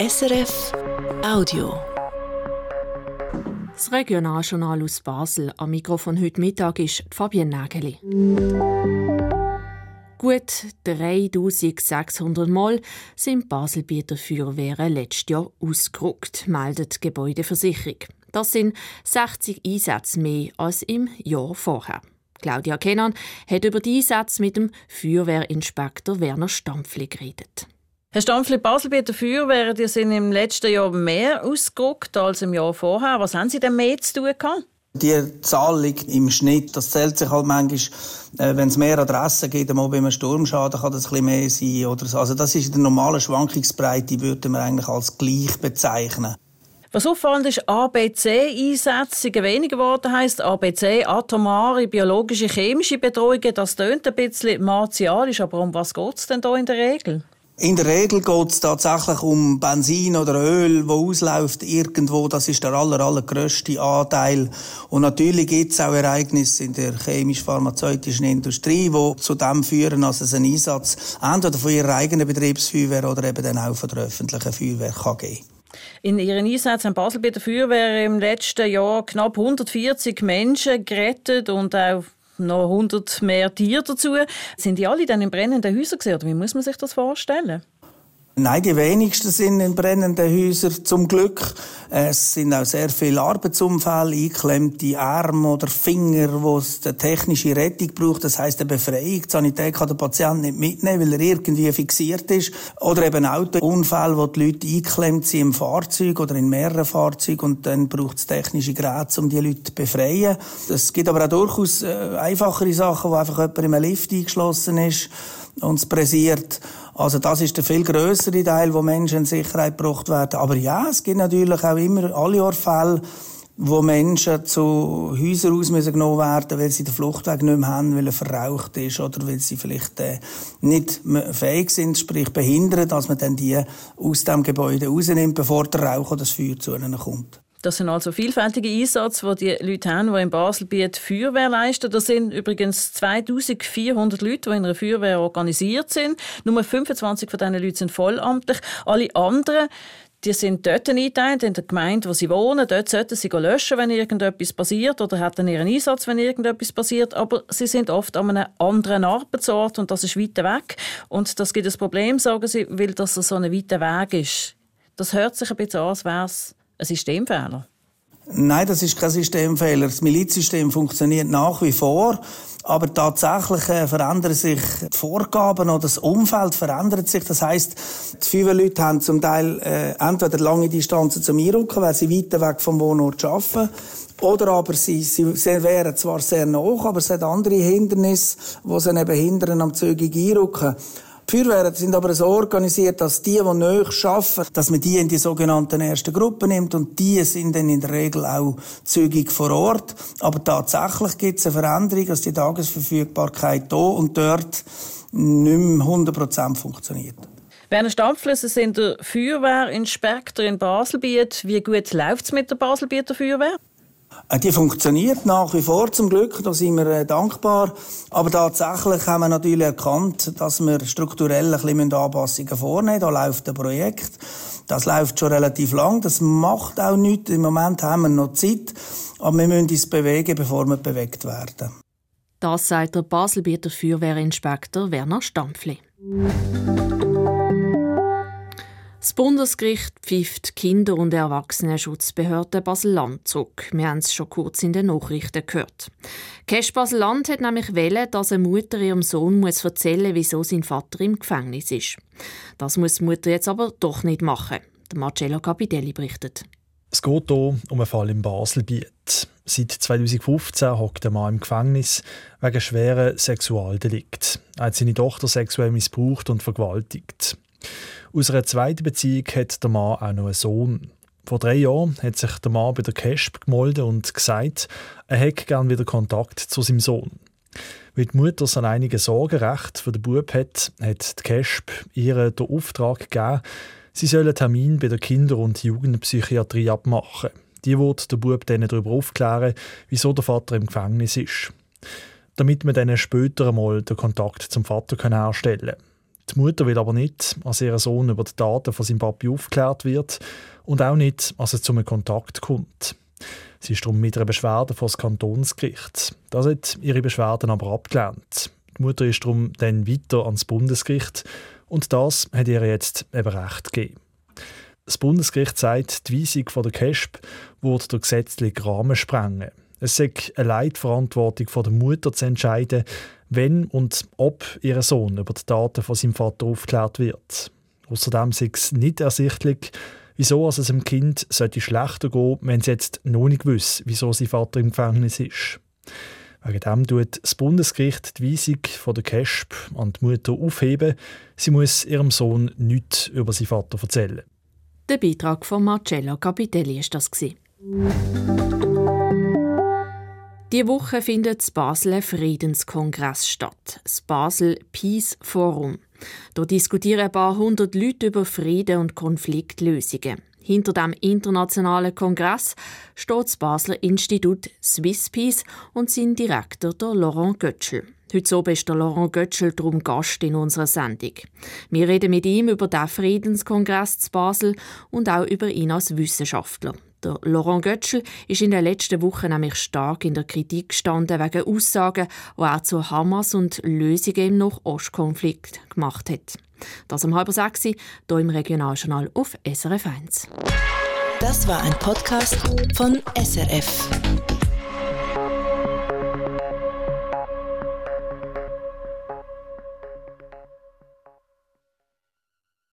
SRF Audio. Das Regionaljournal aus Basel am Mikrofon heute Mittag ist Fabienne Nageli. Gut 3600 Mal sind Baselbieter Feuerwehren letztes Jahr ausgerückt, meldet die Gebäudeversicherung. Das sind 60 Einsätze mehr als im Jahr vorher. Claudia Kennan hat über die Einsätze mit dem Feuerwehrinspektor Werner Stampfli geredet. Herr Stampfli, Baselbieter Feuerwehren die sind im letzten Jahr mehr ausgerückt als im Jahr vorher. Was haben Sie denn mehr zu tun gehabt? Die Zahl liegt im Schnitt. Das zählt sich halt manchmal, äh, wenn es mehr Adressen gibt, mal bei einem Sturmschaden kann das ein bisschen mehr sein. Oder so. Also das ist in der normalen Schwankungsbreite, würde man eigentlich als gleich bezeichnen. Was auffallend ist, ABC-Einsätze sind weniger geworden, heisst ABC, atomare, biologische, chemische Bedrohungen. Das tönt ein bisschen martialisch, aber um was geht es denn da in der Regel? In der Regel geht es tatsächlich um Benzin oder Öl, wo ausläuft irgendwo. Das ist der aller, allergrößte Anteil. Und natürlich gibt es auch Ereignisse in der chemisch-pharmazeutischen Industrie, die zu dem führen, dass es einen Einsatz entweder von ihrer eigenen Betriebsfeuerwehr oder eben dann auch von der öffentlichen Feuerwehr kann geben in ihren Einsätzen haben Basel bei der Feuerwehr im letzten Jahr knapp 140 Menschen gerettet und auch noch 100 mehr Tiere dazu. Sind die alle dann in brennenden Häusern gesehen, oder wie muss man sich das vorstellen? Nein, die wenigsten sind in brennenden Häusern, zum Glück. Es sind auch sehr viele Arbeitsunfälle, eingeklemmte Arme oder Finger, wo es eine technische Rettung braucht. Das heisst, eine Befreiung. Die Sanität kann den Patienten nicht mitnehmen, weil er irgendwie fixiert ist. Oder eben Autounfälle, wo die Leute eingeklemmt sind im Fahrzeug oder in mehreren Fahrzeugen und dann braucht es technische Geräte, um die Leute zu befreien. Es gibt aber auch durchaus äh, einfachere Sachen, wo einfach jemand in einem Lift eingeschlossen ist und es pressiert. Also das ist der viel größere Teil, wo Menschen in Sicherheit gebracht werden. Aber ja, es gibt natürlich auch immer alle Fälle, wo Menschen zu Häusern aus müssen genommen werden, weil sie den Fluchtweg nicht mehr haben, weil er verraucht ist oder weil sie vielleicht äh, nicht fähig sind, sprich behindern, dass man dann die aus dem Gebäude rausnimmt, bevor der Rauch oder das Feuer zu ihnen kommt. Das sind also vielfältige Einsätze, die die Leute haben, die in Baselbiet Feuerwehr leisten. Das sind übrigens 2400 Leute, die in einer Feuerwehr organisiert sind. Nur 25 von diesen Leuten sind vollamtlich. Alle anderen die sind dort eingeteilt, in der Gemeinde, wo sie wohnen. Dort sollten sie löschen, wenn irgendetwas passiert oder hätten ihren Einsatz, wenn irgendetwas passiert. Aber sie sind oft an einem anderen Arbeitsort und das ist weiter weg. Und das gibt ein Problem, sagen sie, weil das so ein weiter Weg ist. Das hört sich ein bisschen an, als wäre es ein Systemfehler? Nein, das ist kein Systemfehler. Das Milizsystem funktioniert nach wie vor. Aber tatsächlich äh, verändern sich die Vorgaben oder das Umfeld verändert sich. Das heisst, die Feuerwehrleute haben zum Teil äh, entweder lange Distanzen zum Einrücken, weil sie weiter weg vom Wohnort arbeiten. Oder aber sie, sie, sie wären zwar sehr nah, aber es hat andere Hindernisse, die sie eben hindern am zügig Einrücken. Die Feuerwehren sind aber so organisiert, dass die, die neu arbeiten, dass man die in die sogenannten ersten Gruppen nimmt und die sind dann in der Regel auch zügig vor Ort. Aber tatsächlich gibt es eine Veränderung, dass die Tagesverfügbarkeit hier und dort nicht mehr 100% funktioniert. Werner Stampfler, Sie sind der Feuerwehrinspektor in Baselbiet. Wie gut läuft es mit der Baselbieter Feuerwehr? Äh, die funktioniert nach wie vor zum Glück, da sind wir äh, dankbar. Aber tatsächlich haben wir natürlich erkannt, dass wir strukturell ein bisschen Anpassungen vornehmen Da läuft ein Projekt. Das läuft schon relativ lang. Das macht auch nichts. Im Moment haben wir noch Zeit. Aber wir müssen uns bewegen, bevor wir bewegt werden. Das sagt der Baselbieter Feuerwehrinspektor Werner Stampfli. Das Bundesgericht pfifft Kinder- und Erwachsenenschutzbehörde Basel-Land zurück. Wir haben es schon kurz in den Nachrichten gehört. Cash Basel-Land hat nämlich wählen, dass eine Mutter ihrem Sohn muss erzählen muss, wieso sein Vater im Gefängnis ist. Das muss die Mutter jetzt aber doch nicht machen. Der Marcello Capitelli berichtet. Es geht hier um einen Fall im Baselbiet. Seit 2015 hockt der Mann im Gefängnis wegen schweren Sexualdelikt. Er hat seine Tochter sexuell missbraucht und vergewaltigt. Aus einer zweiten Beziehung hat der Mann auch noch einen Sohn. Vor drei Jahren hat sich der Mann bei der CASP gemolden und gesagt, er hätte gerne wieder Kontakt zu seinem Sohn. Weil die Mutter so einige Sorgerecht für den Bub hat, hat die CASP ihr den Auftrag gegeben, sie soll einen Termin bei der Kinder- und Jugendpsychiatrie abmachen. Die wird der Bub dann darüber aufklären, wieso der Vater im Gefängnis ist. Damit man dann später einmal den Kontakt zum Vater herstellen kann. Die Mutter will aber nicht, dass ihr Sohn über die Daten von seinem Papi aufgeklärt wird und auch nicht, dass es zu einem Kontakt kommt. Sie ist darum mit einer Beschwerde vor das Kantonsgericht. Das hat ihre Beschwerden aber abgelehnt. Die Mutter ist darum dann weiter ans Bundesgericht und das hat ihr jetzt eben recht gegeben. Das Bundesgericht sagt, die Weisung von der KESP würde der gesetzliche Rahmen sprengen. Es ist eine Leitverantwortung von der Mutter zu entscheiden, wenn und ob ihr Sohn über die Daten von seinem Vater aufgeklärt wird. Außerdem ist es nicht ersichtlich, wieso es dem Kind sollte schlechter gehen wenn es jetzt noch nicht wüsste, wieso sein Vater im Gefängnis ist. Wegen dem tut das Bundesgericht die Weisung von der KESP an die Mutter aufheben. Sie muss ihrem Sohn nichts über seinen Vater erzählen. Der Beitrag von Marcello Capitelli ist das. Die Woche findet das Basel Friedenskongress statt, das Basel Peace Forum. Da diskutieren ein paar hundert Leute über Frieden und Konfliktlösungen. Hinter dem internationalen Kongress steht das Basler Institut Swiss Peace und sein Direktor der Laurent Götschel. Heute Abend ist der Laurent Götschel darum Gast in unserer Sendung. Wir reden mit ihm über den Friedenskongress zu Basel und auch über ihn als Wissenschaftler. Der Laurent Götschel ist in den letzten Wochen nämlich stark in der Kritik gestanden wegen Aussagen, die er zu Hamas und Lösungen im Nordostkonflikt gemacht hat. Das um halb sechs hier im Regionaljournal auf SRF 1. Das war ein Podcast von SRF.